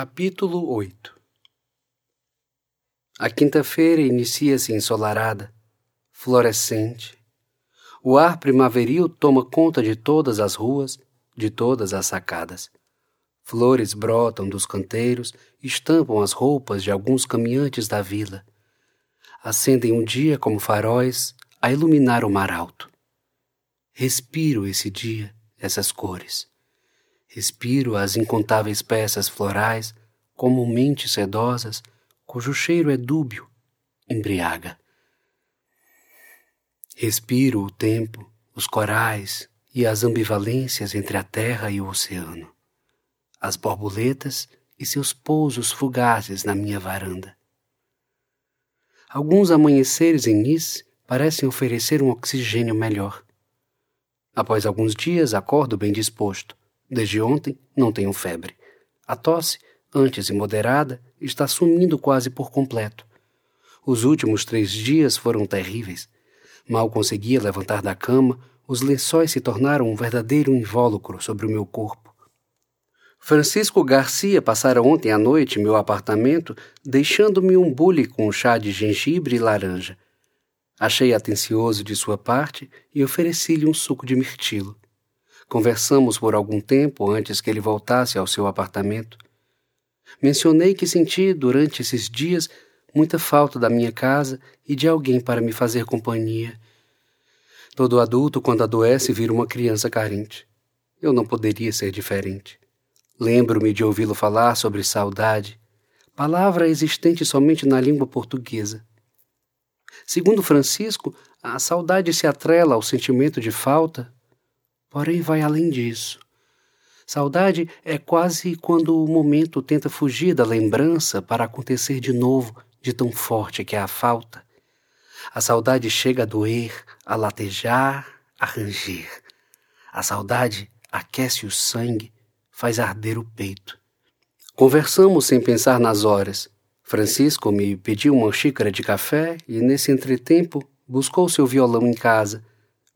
Capítulo 8 A quinta-feira inicia-se ensolarada, florescente. O ar primaveril toma conta de todas as ruas, de todas as sacadas. Flores brotam dos canteiros, estampam as roupas de alguns caminhantes da vila. Acendem um dia como faróis a iluminar o mar alto. Respiro esse dia, essas cores Respiro as incontáveis peças florais, comumente sedosas, cujo cheiro é dúbio, embriaga. Respiro o tempo, os corais e as ambivalências entre a terra e o oceano, as borboletas e seus pousos fugazes na minha varanda. Alguns amanheceres em Nice parecem oferecer um oxigênio melhor. Após alguns dias, acordo bem disposto Desde ontem não tenho febre. A tosse, antes moderada, está sumindo quase por completo. Os últimos três dias foram terríveis. Mal conseguia levantar da cama, os lençóis se tornaram um verdadeiro invólucro sobre o meu corpo. Francisco Garcia passara ontem à noite meu apartamento, deixando-me um bule com chá de gengibre e laranja. Achei atencioso de sua parte e ofereci-lhe um suco de mirtilo. Conversamos por algum tempo antes que ele voltasse ao seu apartamento. Mencionei que senti durante esses dias muita falta da minha casa e de alguém para me fazer companhia. Todo adulto, quando adoece, vira uma criança carente. Eu não poderia ser diferente. Lembro-me de ouvi-lo falar sobre saudade, palavra existente somente na língua portuguesa. Segundo Francisco, a saudade se atrela ao sentimento de falta porém vai além disso. Saudade é quase quando o momento tenta fugir da lembrança para acontecer de novo, de tão forte que é a falta. A saudade chega a doer, a latejar, a ranger. A saudade aquece o sangue, faz arder o peito. Conversamos sem pensar nas horas. Francisco me pediu uma xícara de café e, nesse entretempo, buscou seu violão em casa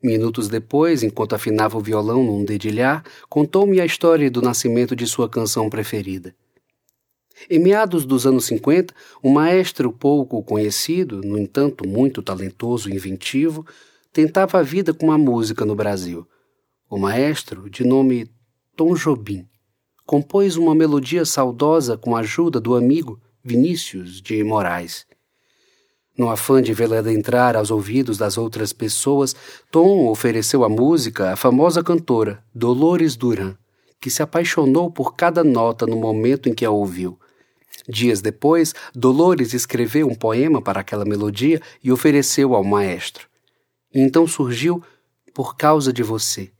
Minutos depois, enquanto afinava o violão num dedilhar, contou-me a história do nascimento de sua canção preferida. Em meados dos anos 50, um maestro pouco conhecido, no entanto muito talentoso e inventivo, tentava a vida com a música no Brasil. O maestro, de nome Tom Jobim, compôs uma melodia saudosa com a ajuda do amigo Vinícius de Moraes. No afã de vê-la adentrar aos ouvidos das outras pessoas, Tom ofereceu a música à famosa cantora Dolores Duran, que se apaixonou por cada nota no momento em que a ouviu. Dias depois, Dolores escreveu um poema para aquela melodia e ofereceu ao maestro. E então surgiu Por Causa de Você.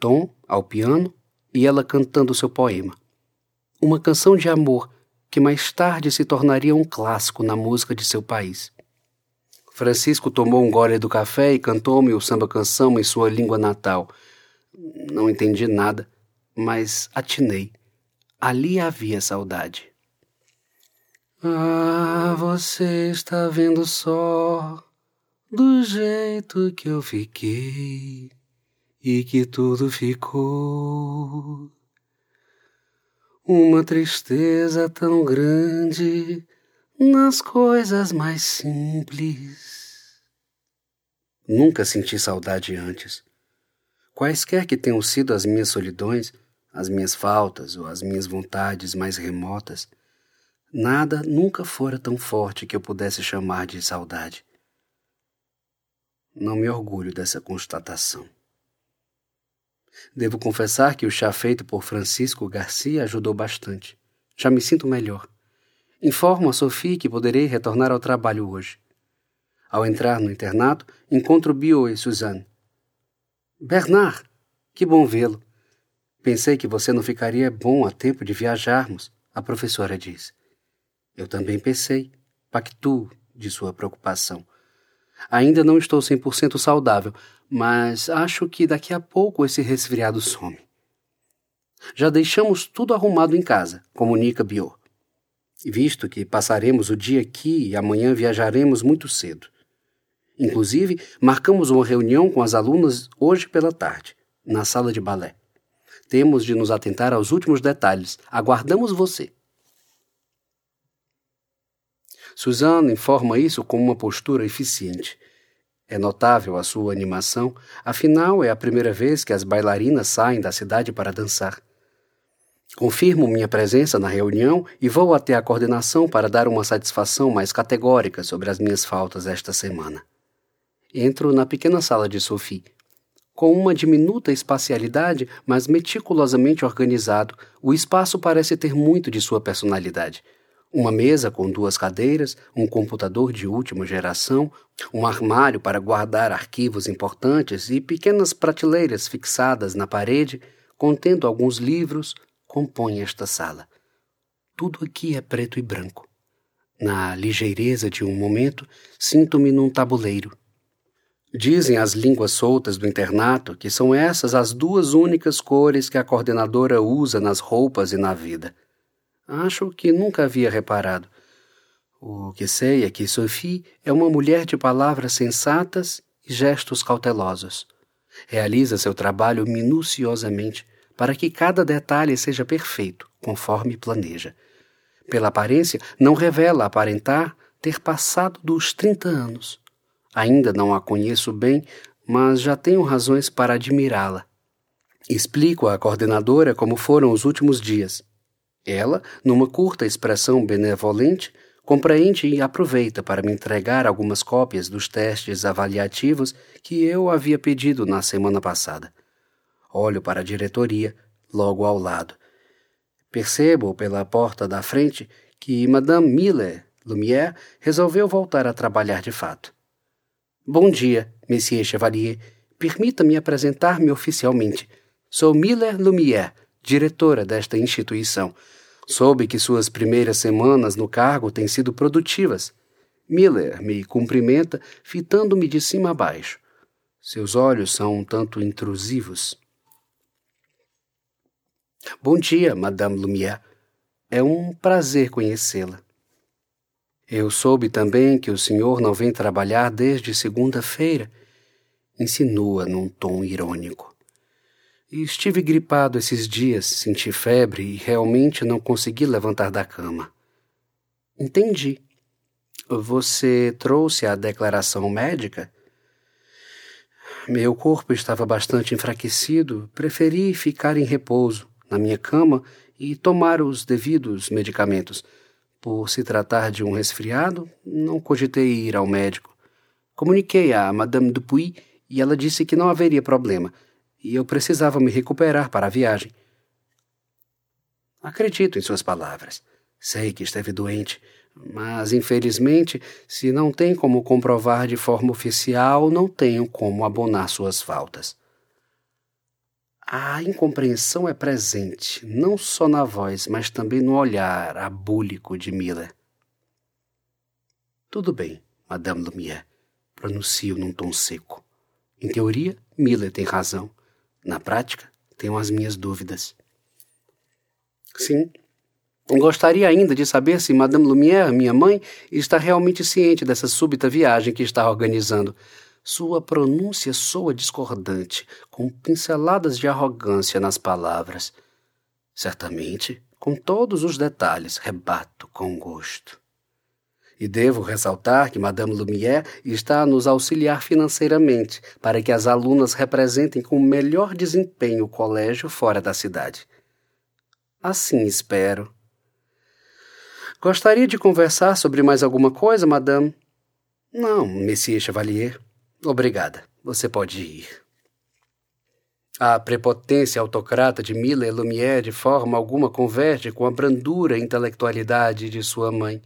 Tom ao piano e ela cantando seu poema. Uma canção de amor que mais tarde se tornaria um clássico na música de seu país. Francisco tomou um gole do café e cantou-me o samba-canção em sua língua natal. Não entendi nada, mas atinei. Ali havia saudade. Ah, você está vendo só do jeito que eu fiquei e que tudo ficou uma tristeza tão grande nas coisas mais simples. Nunca senti saudade antes. Quaisquer que tenham sido as minhas solidões, as minhas faltas ou as minhas vontades mais remotas, nada nunca fora tão forte que eu pudesse chamar de saudade. Não me orgulho dessa constatação. Devo confessar que o chá feito por Francisco Garcia ajudou bastante. Já me sinto melhor. Informo a Sophie que poderei retornar ao trabalho hoje. Ao entrar no internato, encontro Bio e Suzanne. Bernard, que bom vê-lo. Pensei que você não ficaria bom a tempo de viajarmos, a professora diz. Eu também pensei, pactuo de sua preocupação. Ainda não estou 100% saudável, mas acho que daqui a pouco esse resfriado some. Já deixamos tudo arrumado em casa, comunica Bio. Visto que passaremos o dia aqui e amanhã viajaremos muito cedo. Inclusive, marcamos uma reunião com as alunas hoje pela tarde, na sala de balé. Temos de nos atentar aos últimos detalhes. Aguardamos você. Suzanne informa isso com uma postura eficiente. É notável a sua animação, afinal é a primeira vez que as bailarinas saem da cidade para dançar. Confirmo minha presença na reunião e vou até a coordenação para dar uma satisfação mais categórica sobre as minhas faltas esta semana. Entro na pequena sala de Sophie. Com uma diminuta espacialidade, mas meticulosamente organizado, o espaço parece ter muito de sua personalidade. Uma mesa com duas cadeiras, um computador de última geração, um armário para guardar arquivos importantes e pequenas prateleiras fixadas na parede, contendo alguns livros, compõem esta sala. Tudo aqui é preto e branco. Na ligeireza de um momento, sinto-me num tabuleiro. Dizem as línguas soltas do internato que são essas as duas únicas cores que a coordenadora usa nas roupas e na vida. Acho que nunca havia reparado. O que sei é que Sophie é uma mulher de palavras sensatas e gestos cautelosos. Realiza seu trabalho minuciosamente, para que cada detalhe seja perfeito, conforme planeja. Pela aparência, não revela aparentar ter passado dos 30 anos. Ainda não a conheço bem, mas já tenho razões para admirá-la. Explico à coordenadora como foram os últimos dias. Ela, numa curta expressão benevolente, compreende e aproveita para me entregar algumas cópias dos testes avaliativos que eu havia pedido na semana passada. Olho para a diretoria, logo ao lado. Percebo pela porta da frente que Madame Miller Lumière resolveu voltar a trabalhar de fato. Bom dia, Monsieur Chevalier. Permita-me apresentar-me oficialmente. Sou Miller Lumière, diretora desta instituição. Soube que suas primeiras semanas no cargo têm sido produtivas. Miller me cumprimenta, fitando-me de cima a baixo. Seus olhos são um tanto intrusivos. Bom dia, Madame Lumière. É um prazer conhecê-la. Eu soube também que o senhor não vem trabalhar desde segunda-feira, insinua num tom irônico. Estive gripado esses dias, senti febre e realmente não consegui levantar da cama. Entendi. Você trouxe a declaração médica? Meu corpo estava bastante enfraquecido, preferi ficar em repouso na minha cama e tomar os devidos medicamentos. Por se tratar de um resfriado, não cogitei ir ao médico. Comuniquei a Madame Dupuy e ela disse que não haveria problema, e eu precisava me recuperar para a viagem. Acredito em suas palavras. Sei que esteve doente, mas infelizmente, se não tem como comprovar de forma oficial, não tenho como abonar suas faltas. A incompreensão é presente, não só na voz, mas também no olhar abúlico de Miller. Tudo bem, Madame Lumière, pronuncio num tom seco. Em teoria, Miller tem razão. Na prática, tenho as minhas dúvidas. Sim. Gostaria ainda de saber se Madame Lumière, minha mãe, está realmente ciente dessa súbita viagem que está organizando. Sua pronúncia soa discordante, com pinceladas de arrogância nas palavras. Certamente, com todos os detalhes, rebato com gosto. E devo ressaltar que Madame Lumière está a nos auxiliar financeiramente para que as alunas representem com melhor desempenho o colégio fora da cidade. Assim espero. Gostaria de conversar sobre mais alguma coisa, madame? Não, Monsieur Chevalier. Obrigada. Você pode ir. A prepotência autocrata de Miller Lumière de forma alguma converge com a brandura e intelectualidade de sua mãe.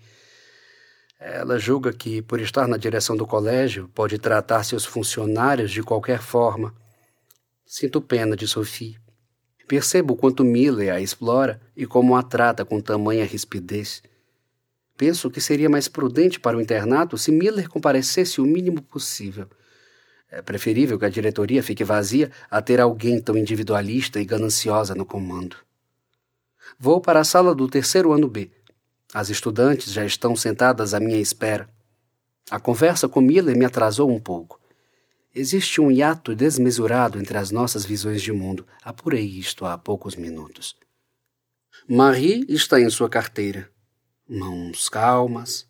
Ela julga que, por estar na direção do colégio, pode tratar seus funcionários de qualquer forma. Sinto pena de Sophie. Percebo quanto Miller a explora e como a trata com tamanha rispidez. Penso que seria mais prudente para o internato se Miller comparecesse o mínimo possível. É preferível que a diretoria fique vazia a ter alguém tão individualista e gananciosa no comando. Vou para a sala do terceiro ano B. As estudantes já estão sentadas à minha espera. A conversa com Miller me atrasou um pouco. Existe um hiato desmesurado entre as nossas visões de mundo. Apurei isto há poucos minutos. Marie está em sua carteira. Mãos calmas,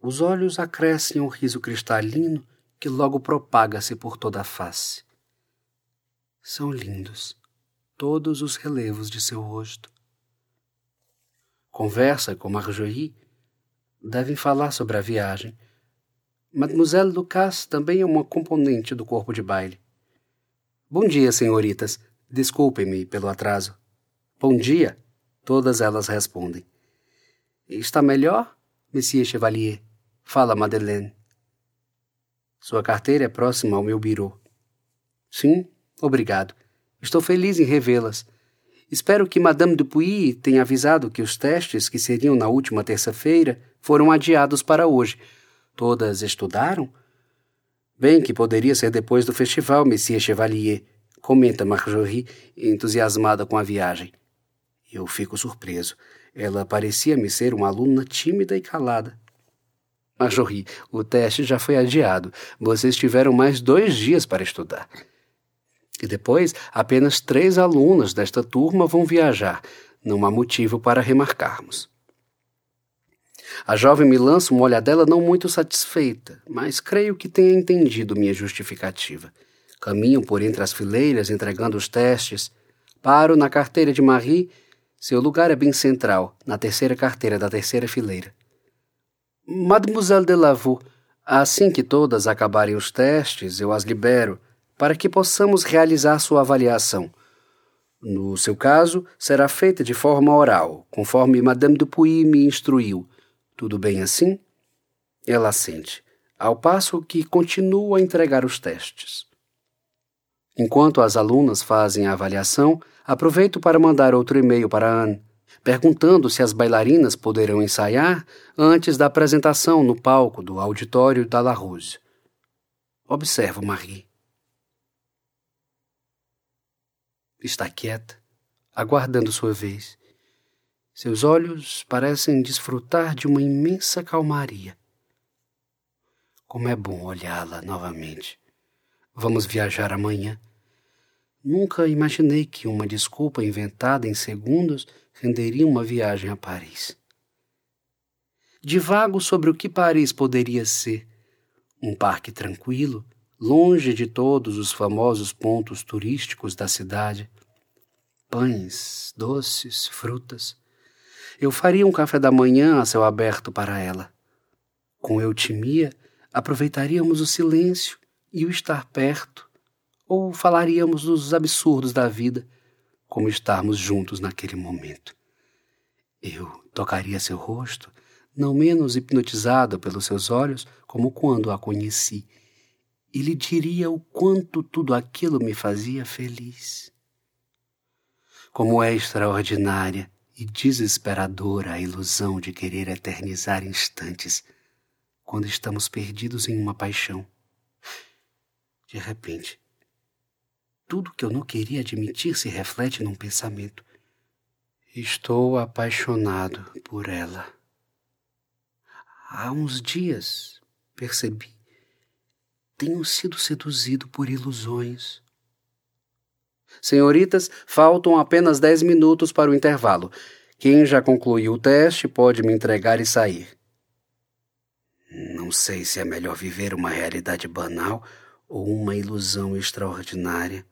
Os olhos acrescem um riso cristalino que logo propaga-se por toda a face. São lindos todos os relevos de seu rosto. Conversa com Marjorie. Devem falar sobre a viagem. Mademoiselle Lucas também é uma componente do corpo de baile. Bom dia, senhoritas. Desculpem-me pelo atraso. Bom dia, todas elas respondem. Está melhor, Monsieur Chevalier? Fala, Madeleine. Sua carteira é próxima ao meu birô. Sim, obrigado. Estou feliz em revê-las. Espero que Madame Dupuy tenha avisado que os testes, que seriam na última terça-feira, foram adiados para hoje. Todas estudaram? Bem que poderia ser depois do festival, Monsieur Chevalier, comenta Marjorie, entusiasmada com a viagem. Eu fico surpreso. Ela parecia-me ser uma aluna tímida e calada. Marjorie, o teste já foi adiado. Vocês tiveram mais dois dias para estudar. E depois, apenas três alunas desta turma vão viajar. Não há motivo para remarcarmos. A jovem me lança uma olhadela não muito satisfeita, mas creio que tenha entendido minha justificativa. Caminho por entre as fileiras entregando os testes. Paro na carteira de Marie. Seu lugar é bem central, na terceira carteira da terceira fileira. Mademoiselle de Lavaux, assim que todas acabarem os testes, eu as libero para que possamos realizar sua avaliação. No seu caso, será feita de forma oral, conforme Madame Dupuy me instruiu. Tudo bem assim? Ela assente, ao passo que continua a entregar os testes. Enquanto as alunas fazem a avaliação, aproveito para mandar outro e-mail para Anne, perguntando se as bailarinas poderão ensaiar antes da apresentação no palco do auditório da La Rose. Observo Marie. Está quieta, aguardando sua vez. Seus olhos parecem desfrutar de uma imensa calmaria. Como é bom olhá-la novamente. Vamos viajar amanhã. Nunca imaginei que uma desculpa inventada em segundos renderia uma viagem a Paris. Divago sobre o que Paris poderia ser. Um parque tranquilo, longe de todos os famosos pontos turísticos da cidade. Pães, doces, frutas. Eu faria um café da manhã a céu aberto para ela. Com eutimia, aproveitaríamos o silêncio e o estar perto, ou falaríamos dos absurdos da vida, como estarmos juntos naquele momento. Eu tocaria seu rosto, não menos hipnotizado pelos seus olhos como quando a conheci e lhe diria o quanto tudo aquilo me fazia feliz. Como é extraordinária e desesperadora a ilusão de querer eternizar instantes quando estamos perdidos em uma paixão. De repente, tudo que eu não queria admitir se reflete num pensamento. Estou apaixonado por ela. Há uns dias percebi tenho sido seduzido por ilusões. Senhoritas, faltam apenas dez minutos para o intervalo. Quem já concluiu o teste pode me entregar e sair. Não sei se é melhor viver uma realidade banal ou uma ilusão extraordinária.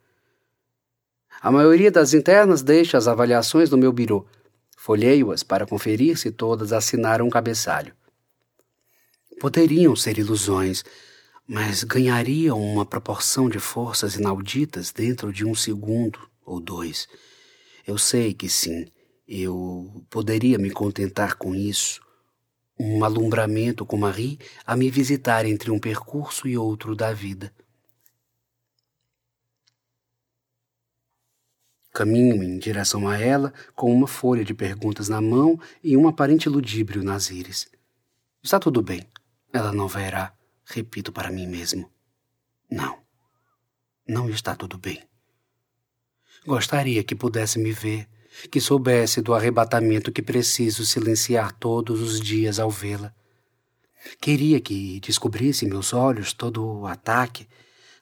A maioria das internas deixa as avaliações no meu birô. Folheio-as para conferir se todas assinaram um cabeçalho. Poderiam ser ilusões, mas ganhariam uma proporção de forças inauditas dentro de um segundo ou dois. Eu sei que sim, eu poderia me contentar com isso. Um alumbramento com Marie a me visitar entre um percurso e outro da vida. Caminho em direção a ela com uma folha de perguntas na mão e um aparente ludíbrio nas íris. Está tudo bem, ela não verá. Repito para mim mesmo: não, não está tudo bem. Gostaria que pudesse me ver, que soubesse do arrebatamento que preciso silenciar todos os dias ao vê-la. Queria que descobrisse em meus olhos todo o ataque,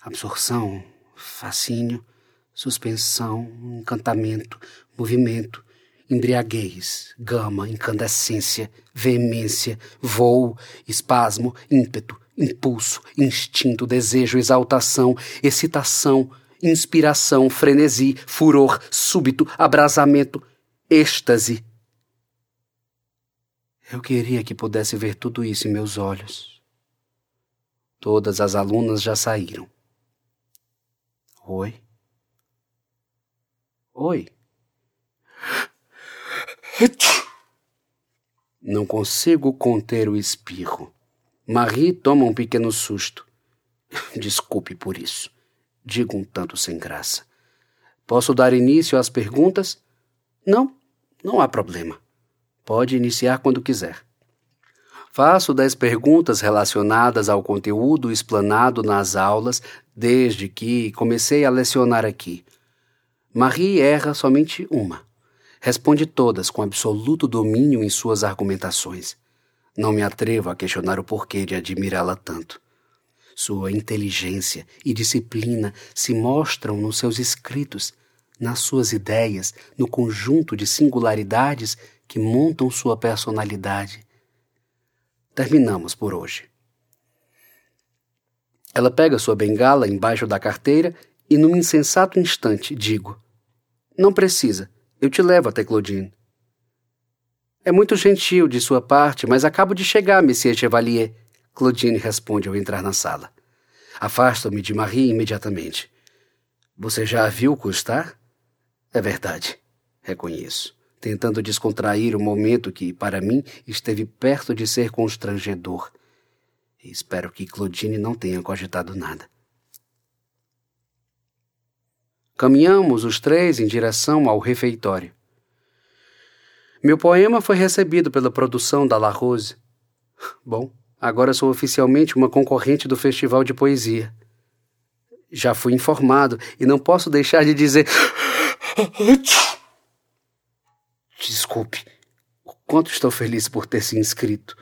absorção, fascínio, suspensão, encantamento, movimento embriaguez, gama, incandescência, veemência, voo, espasmo, ímpeto, impulso, instinto, desejo, exaltação, excitação, inspiração, frenesi, furor, súbito, abrasamento, êxtase. Eu queria que pudesse ver tudo isso em meus olhos. Todas as alunas já saíram. Oi? Oi? Não consigo conter o espirro. Marie toma um pequeno susto. Desculpe por isso. Digo um tanto sem graça. Posso dar início às perguntas? Não, não há problema. Pode iniciar quando quiser. Faço dez perguntas relacionadas ao conteúdo explanado nas aulas desde que comecei a lecionar aqui. Marie erra somente uma. Responde todas com absoluto domínio em suas argumentações. Não me atrevo a questionar o porquê de admirá-la tanto. Sua inteligência e disciplina se mostram nos seus escritos, nas suas ideias, no conjunto de singularidades que montam sua personalidade. Terminamos por hoje. Ela pega sua bengala embaixo da carteira e, num insensato instante, digo: Não precisa. Eu te levo até Claudine. É muito gentil de sua parte, mas acabo de chegar, Monsieur Chevalier. Claudine responde ao entrar na sala. Afasto-me de Marie imediatamente. Você já a viu custar? É verdade, reconheço, tentando descontrair o momento que, para mim, esteve perto de ser constrangedor. Espero que Claudine não tenha cogitado nada. Caminhamos os três em direção ao refeitório. Meu poema foi recebido pela produção da La Rose. Bom, agora sou oficialmente uma concorrente do Festival de Poesia. Já fui informado e não posso deixar de dizer. Desculpe, o quanto estou feliz por ter se inscrito.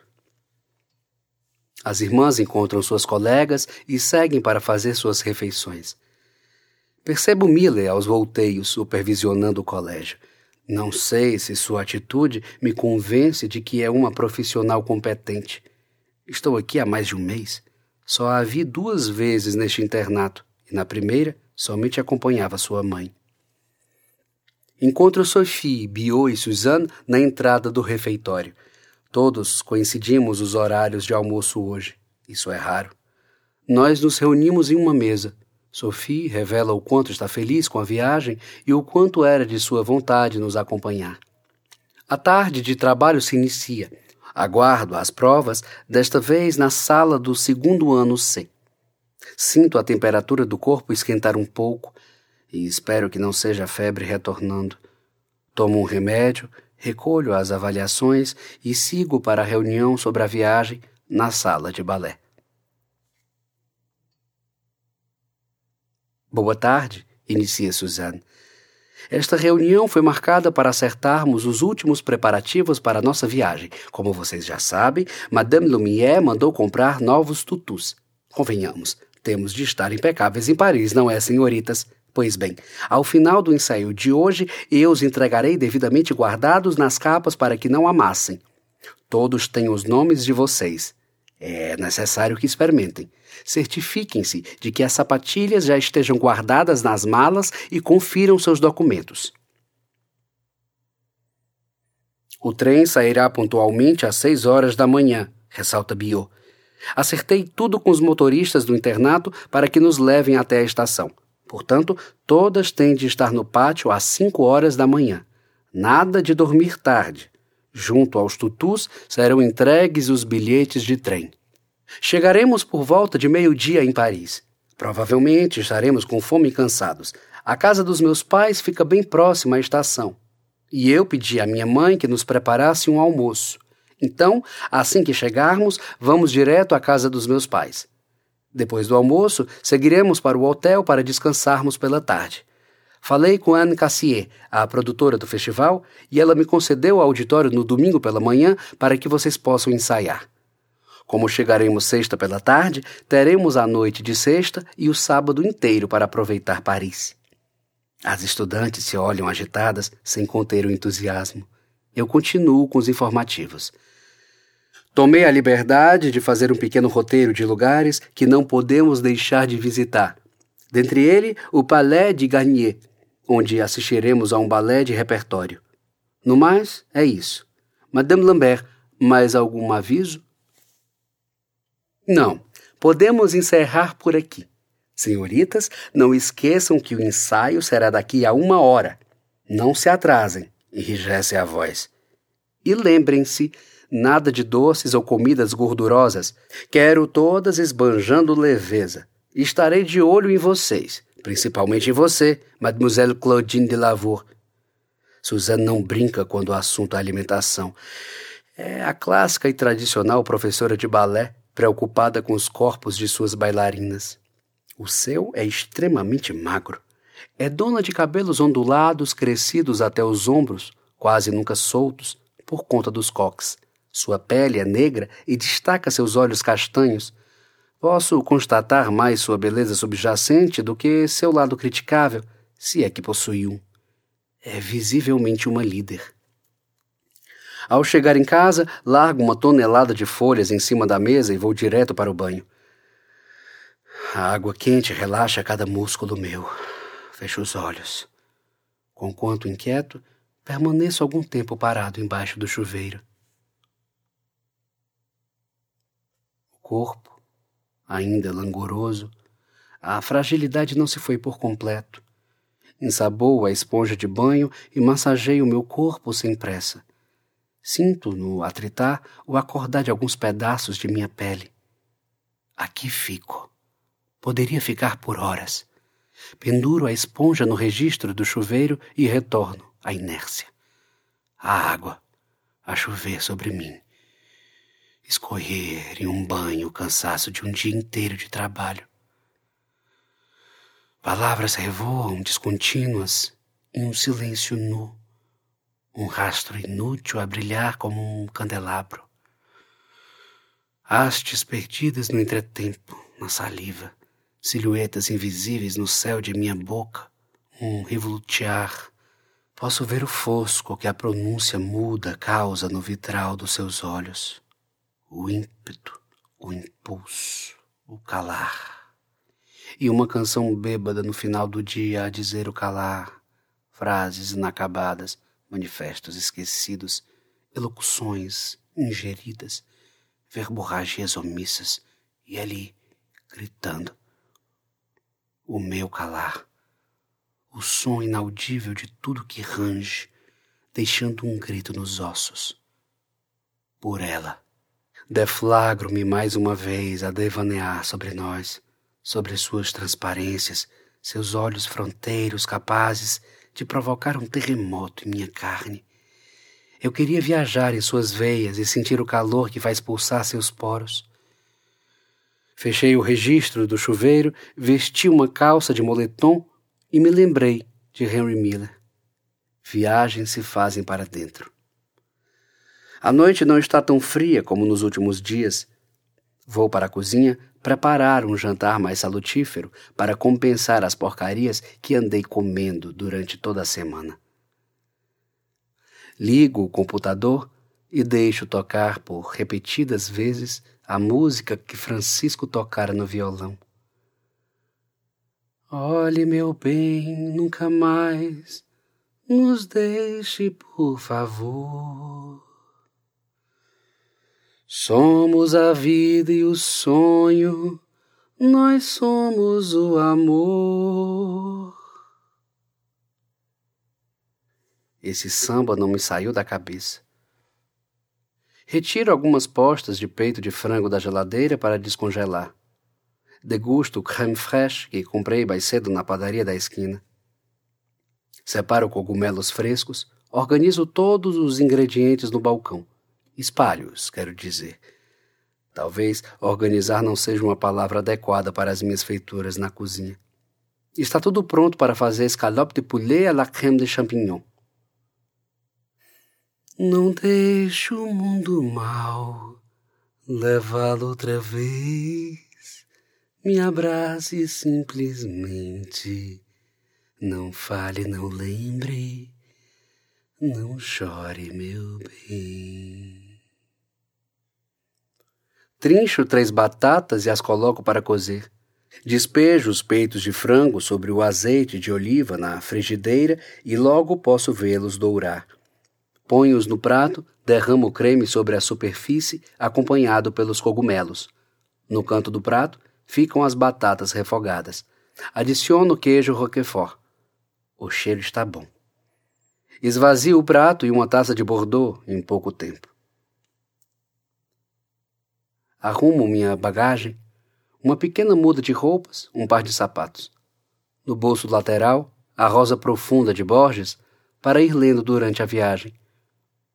As irmãs encontram suas colegas e seguem para fazer suas refeições. Percebo Miller aos volteios supervisionando o colégio. Não sei se sua atitude me convence de que é uma profissional competente. Estou aqui há mais de um mês. Só a vi duas vezes neste internato, e na primeira somente acompanhava sua mãe. Encontro Sophie, Bio e Suzanne na entrada do refeitório. Todos coincidimos os horários de almoço hoje. Isso é raro. Nós nos reunimos em uma mesa, Sophie revela o quanto está feliz com a viagem e o quanto era de sua vontade nos acompanhar. A tarde de trabalho se inicia. Aguardo as provas, desta vez na sala do segundo ano C. Sinto a temperatura do corpo esquentar um pouco e espero que não seja a febre retornando. Tomo um remédio, recolho as avaliações e sigo para a reunião sobre a viagem na sala de balé. Boa tarde, inicia Suzanne. Esta reunião foi marcada para acertarmos os últimos preparativos para a nossa viagem. Como vocês já sabem, Madame Lumière mandou comprar novos tutus. Convenhamos, temos de estar impecáveis em Paris, não é, senhoritas? Pois bem, ao final do ensaio de hoje, eu os entregarei devidamente guardados nas capas para que não amassem. Todos têm os nomes de vocês. É necessário que experimentem. Certifiquem-se de que as sapatilhas já estejam guardadas nas malas e confiram seus documentos. O trem sairá pontualmente às seis horas da manhã, ressalta Bio. Acertei tudo com os motoristas do internato para que nos levem até a estação. Portanto, todas têm de estar no pátio às cinco horas da manhã. Nada de dormir tarde. Junto aos tutus serão entregues os bilhetes de trem. Chegaremos por volta de meio-dia em Paris. Provavelmente estaremos com fome e cansados. A casa dos meus pais fica bem próxima à estação. E eu pedi à minha mãe que nos preparasse um almoço. Então, assim que chegarmos, vamos direto à casa dos meus pais. Depois do almoço, seguiremos para o hotel para descansarmos pela tarde. Falei com Anne Cassier, a produtora do festival, e ela me concedeu o auditório no domingo pela manhã para que vocês possam ensaiar. Como chegaremos sexta pela tarde, teremos a noite de sexta e o sábado inteiro para aproveitar Paris. As estudantes se olham agitadas, sem conter o entusiasmo. Eu continuo com os informativos. Tomei a liberdade de fazer um pequeno roteiro de lugares que não podemos deixar de visitar. Dentre ele, o Palais de Garnier, onde assistiremos a um balé de repertório. No mais, é isso. Madame Lambert, mais algum aviso? Não, podemos encerrar por aqui. Senhoritas, não esqueçam que o ensaio será daqui a uma hora. Não se atrasem, enrijece a voz. E lembrem-se, nada de doces ou comidas gordurosas. Quero todas esbanjando leveza. Estarei de olho em vocês, principalmente em você, Mademoiselle Claudine de Lavour. Suzanne não brinca quando o assunto é alimentação. É a clássica e tradicional professora de balé, preocupada com os corpos de suas bailarinas. O seu é extremamente magro. É dona de cabelos ondulados, crescidos até os ombros, quase nunca soltos, por conta dos coques. Sua pele é negra e destaca seus olhos castanhos. Posso constatar mais sua beleza subjacente do que seu lado criticável, se é que possui um é visivelmente uma líder. Ao chegar em casa, largo uma tonelada de folhas em cima da mesa e vou direto para o banho. A água quente relaxa cada músculo meu. Fecho os olhos. Conquanto inquieto, permaneço algum tempo parado embaixo do chuveiro. O corpo, ainda langoroso, a fragilidade não se foi por completo. Ensabou a esponja de banho e massageio o meu corpo sem pressa. Sinto no atritar o acordar de alguns pedaços de minha pele. Aqui fico. Poderia ficar por horas. Penduro a esponja no registro do chuveiro e retorno à inércia. A água a chover sobre mim. Escorrer em um banho o cansaço de um dia inteiro de trabalho. Palavras revoam descontínuas em um silêncio nu, um rastro inútil a brilhar como um candelabro. Hastes perdidas no entretempo, na saliva, silhuetas invisíveis no céu de minha boca, um revolutear. Posso ver o fosco que a pronúncia muda causa no vitral dos seus olhos, o ímpeto, o impulso, o calar e uma canção bêbada no final do dia a dizer o calar, frases inacabadas, manifestos esquecidos, elocuções ingeridas, verborragias omissas, e ali, gritando, o meu calar, o som inaudível de tudo que range, deixando um grito nos ossos. Por ela, deflagro-me mais uma vez a devanear sobre nós sobre suas transparências, seus olhos fronteiros capazes de provocar um terremoto em minha carne. Eu queria viajar em suas veias e sentir o calor que vai expulsar seus poros. Fechei o registro do chuveiro, vesti uma calça de moletom e me lembrei de Henry Miller. Viagens se fazem para dentro. A noite não está tão fria como nos últimos dias. Vou para a cozinha preparar um jantar mais salutífero para compensar as porcarias que andei comendo durante toda a semana. Ligo o computador e deixo tocar por repetidas vezes a música que Francisco tocara no violão. Olhe, meu bem, nunca mais nos deixe, por favor. Somos a vida e o sonho, nós somos o amor. Esse samba não me saiu da cabeça. Retiro algumas postas de peito de frango da geladeira para descongelar. Degusto o creme fraiche que comprei mais cedo na padaria da esquina. Separo cogumelos frescos, organizo todos os ingredientes no balcão Espalhos, quero dizer. Talvez organizar não seja uma palavra adequada para as minhas feituras na cozinha. Está tudo pronto para fazer escalope de poulet à la crème de champignon. Não deixe o mundo mal levá-lo outra vez. Me abrace simplesmente. Não fale, não lembre, não chore, meu bem. Trincho três batatas e as coloco para cozer. Despejo os peitos de frango sobre o azeite de oliva na frigideira e logo posso vê-los dourar. Ponho-os no prato, derramo o creme sobre a superfície, acompanhado pelos cogumelos. No canto do prato ficam as batatas refogadas. Adiciono queijo roquefort. O cheiro está bom. Esvazio o prato e uma taça de Bordeaux em pouco tempo. Arrumo minha bagagem, uma pequena muda de roupas, um par de sapatos. No bolso lateral, a rosa profunda de Borges para ir lendo durante a viagem.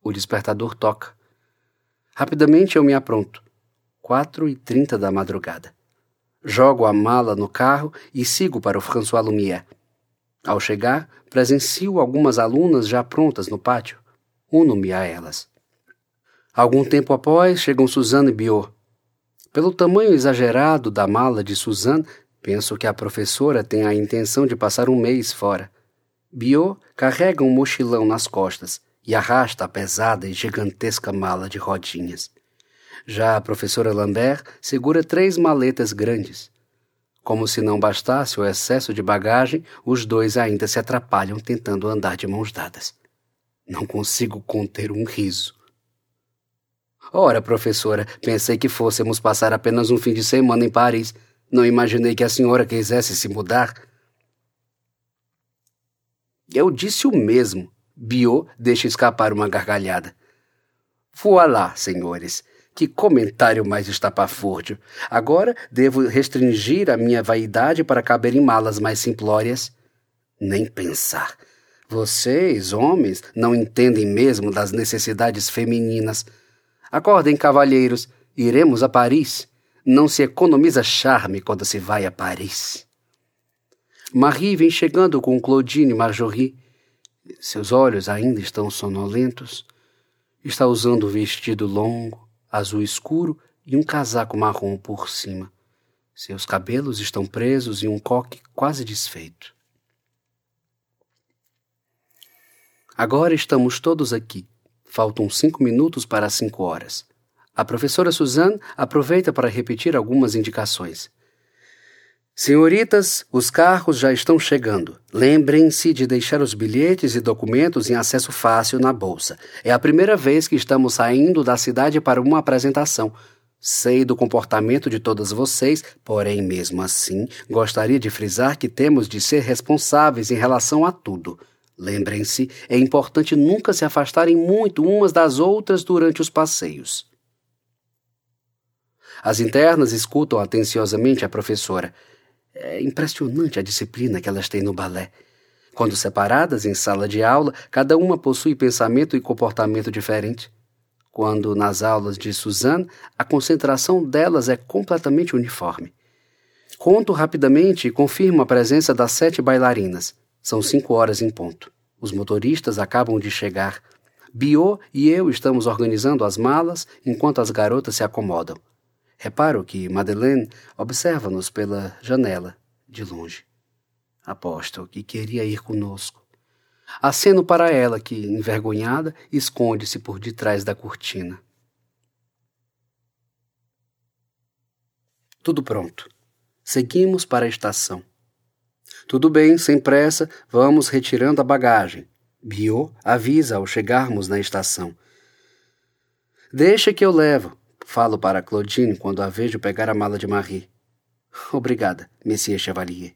O despertador toca. Rapidamente eu me apronto. Quatro e trinta da madrugada. Jogo a mala no carro e sigo para o François Lumière. Ao chegar, presencio algumas alunas já prontas no pátio. Uno-me a elas. Algum tempo após, chegam Suzanne e Biot. Pelo tamanho exagerado da mala de Suzanne, penso que a professora tem a intenção de passar um mês fora. Biot carrega um mochilão nas costas e arrasta a pesada e gigantesca mala de rodinhas. Já a professora Lambert segura três maletas grandes. Como se não bastasse o excesso de bagagem, os dois ainda se atrapalham tentando andar de mãos dadas. Não consigo conter um riso. Ora, professora, pensei que fôssemos passar apenas um fim de semana em Paris. Não imaginei que a senhora quisesse se mudar. Eu disse o mesmo. Bio deixa escapar uma gargalhada. Voilá, senhores. Que comentário mais estapafúrdio. Agora devo restringir a minha vaidade para caber em malas mais simplórias? Nem pensar. Vocês, homens, não entendem mesmo das necessidades femininas. Acordem, cavalheiros, iremos a Paris. Não se economiza charme quando se vai a Paris. Marie vem chegando com Claudine e Marjorie. Seus olhos ainda estão sonolentos. Está usando um vestido longo, azul escuro e um casaco marrom por cima. Seus cabelos estão presos em um coque quase desfeito. Agora estamos todos aqui, Faltam cinco minutos para cinco horas. A professora Suzanne aproveita para repetir algumas indicações. Senhoritas, os carros já estão chegando. Lembrem-se de deixar os bilhetes e documentos em acesso fácil na bolsa. É a primeira vez que estamos saindo da cidade para uma apresentação. Sei do comportamento de todas vocês, porém, mesmo assim, gostaria de frisar que temos de ser responsáveis em relação a tudo. Lembrem-se, é importante nunca se afastarem muito umas das outras durante os passeios. As internas escutam atenciosamente a professora. É impressionante a disciplina que elas têm no balé. Quando separadas em sala de aula, cada uma possui pensamento e comportamento diferente. Quando nas aulas de Suzanne, a concentração delas é completamente uniforme. Conto rapidamente e confirmo a presença das sete bailarinas. São cinco horas em ponto. Os motoristas acabam de chegar. Bio e eu estamos organizando as malas enquanto as garotas se acomodam. Reparo que Madeleine observa-nos pela janela, de longe. Aposto que queria ir conosco. Aceno para ela que, envergonhada, esconde-se por detrás da cortina. Tudo pronto. Seguimos para a estação. Tudo bem, sem pressa, vamos retirando a bagagem. Bio avisa ao chegarmos na estação. Deixa que eu levo, falo para Claudine quando a vejo pegar a mala de Marie. Obrigada, Monsieur Chevalier.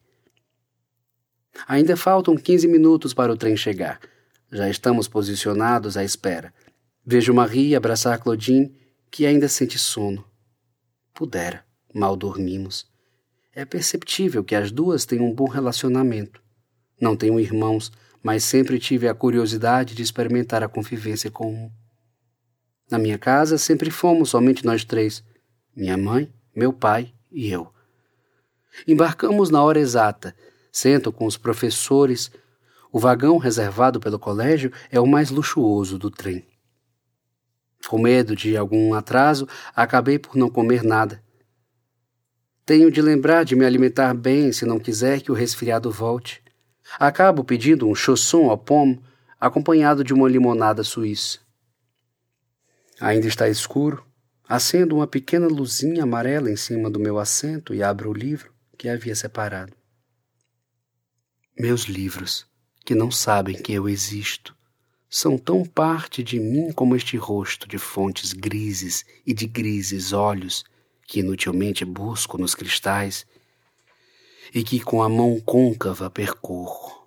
Ainda faltam quinze minutos para o trem chegar. Já estamos posicionados à espera. Vejo Marie abraçar Claudine, que ainda sente sono. Pudera, mal dormimos. É perceptível que as duas têm um bom relacionamento. Não tenho irmãos, mas sempre tive a curiosidade de experimentar a convivência com um. Na minha casa sempre fomos somente nós três: minha mãe, meu pai e eu. Embarcamos na hora exata, sento com os professores. O vagão reservado pelo colégio é o mais luxuoso do trem. Com medo de algum atraso, acabei por não comer nada tenho de lembrar de me alimentar bem se não quiser que o resfriado volte. Acabo pedindo um chausson ao pomme acompanhado de uma limonada suíça. Ainda está escuro. Acendo uma pequena luzinha amarela em cima do meu assento e abro o livro que havia separado. Meus livros, que não sabem que eu existo, são tão parte de mim como este rosto de fontes grises e de grises olhos que inutilmente busco nos cristais e que com a mão côncava percorro.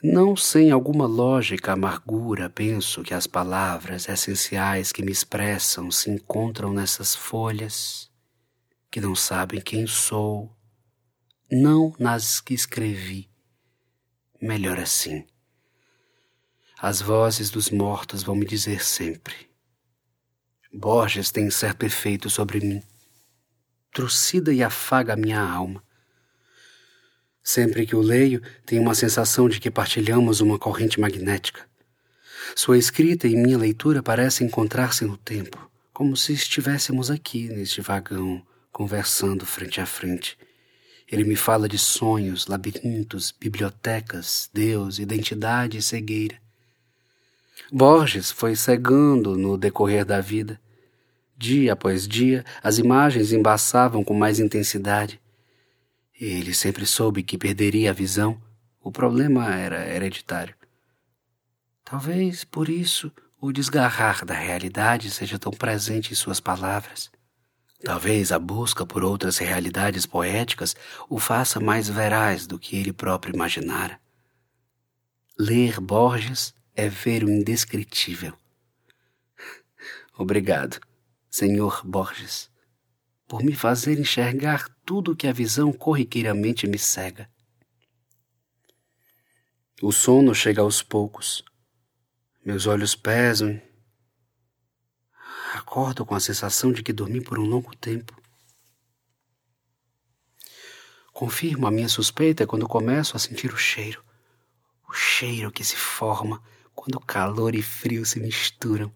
Não sem alguma lógica amargura, penso que as palavras essenciais que me expressam se encontram nessas folhas que não sabem quem sou, não nas que escrevi. Melhor assim. As vozes dos mortos vão me dizer sempre. Borges tem certo efeito sobre mim. Trucida e afaga a minha alma. Sempre que o leio, tenho uma sensação de que partilhamos uma corrente magnética. Sua escrita e minha leitura parecem encontrar-se no tempo, como se estivéssemos aqui neste vagão, conversando frente a frente. Ele me fala de sonhos, labirintos, bibliotecas, Deus, identidade e cegueira. Borges foi cegando no decorrer da vida. Dia após dia, as imagens embaçavam com mais intensidade. Ele sempre soube que perderia a visão. O problema era hereditário. Talvez por isso o desgarrar da realidade seja tão presente em suas palavras. Talvez a busca por outras realidades poéticas o faça mais veraz do que ele próprio imaginara. Ler Borges é ver o indescritível. Obrigado, Senhor Borges, por me fazer enxergar tudo que a visão corriqueiramente me cega. O sono chega aos poucos. Meus olhos pesam. Acordo com a sensação de que dormi por um longo tempo. Confirmo a minha suspeita quando começo a sentir o cheiro. O cheiro que se forma quando calor e frio se misturam.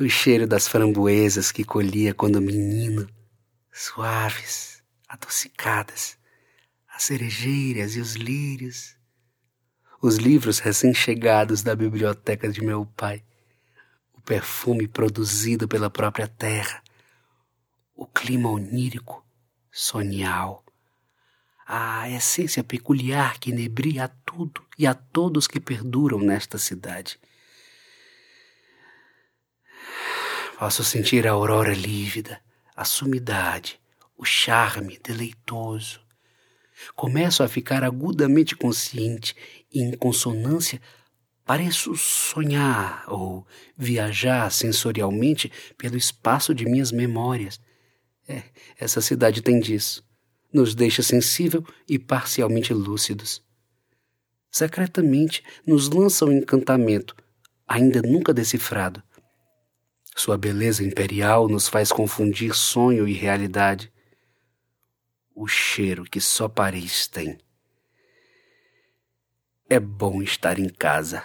O cheiro das framboesas que colhia quando menino, suaves, adocicadas, as cerejeiras e os lírios, os livros recém-chegados da biblioteca de meu pai, o perfume produzido pela própria terra, o clima onírico, sonial, a essência peculiar que inebria a tudo e a todos que perduram nesta cidade. Posso sentir a aurora lívida, a sumidade, o charme deleitoso. Começo a ficar agudamente consciente e em consonância pareço sonhar ou viajar sensorialmente pelo espaço de minhas memórias. É, essa cidade tem disso nos deixa sensível e parcialmente lúcidos. Secretamente nos lança um encantamento, ainda nunca decifrado. Sua beleza imperial nos faz confundir sonho e realidade. O cheiro que só Paris tem. É bom estar em casa.